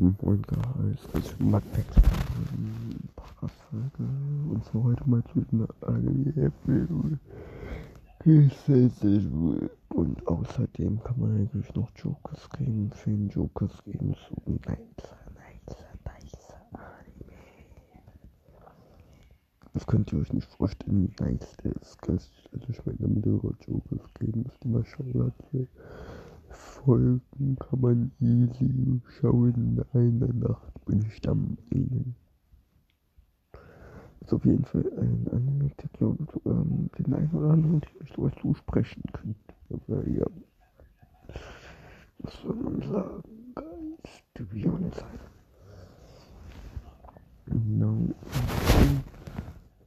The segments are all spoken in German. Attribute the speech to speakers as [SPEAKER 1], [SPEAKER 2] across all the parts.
[SPEAKER 1] Moin Guys, ich mag Podcast-Folge und so heute mal zu einer Anime-Episode. Und außerdem kann man eigentlich noch Jokers geben, den Jokers geben so nice, nice Anime. Das könnt ihr euch nicht vorstellen, wie nice der ist. Also ich meine, damit Jokers geben, ist immer Schauer Folgen kann man easy schauen. In einer Nacht bin ich dann Ihnen. Ist auf jeden Fall ein Anime-Titel und ähm, den einen oder anderen, den ich sowas zusprechen könnte. Aber ja, was soll man sagen? Guys, to be honest. No.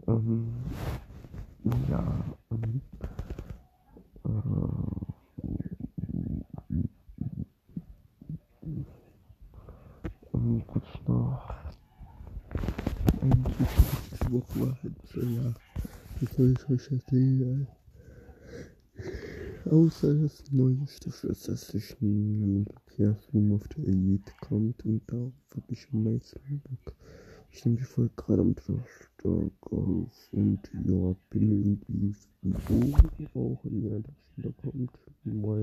[SPEAKER 1] Ähm, ja, ähm, kurz noch eigentlich die Woche so, ja, soll ich euch erzählen? Außer das neue Stück ist, dass sich ein Verkehrsfilm auf der Elite kommt und da habe ich am meisten Bock. Ich nehme die Folge gerade am Donnerstag auf und ja, bin irgendwie so auch in der da kommt. Why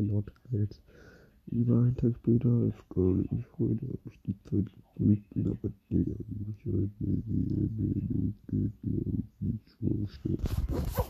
[SPEAKER 1] Tag später habe ich die Zeit gefunden, aber nee, ich halt nee, nee, nee, nee, geht mir nicht vorstellen.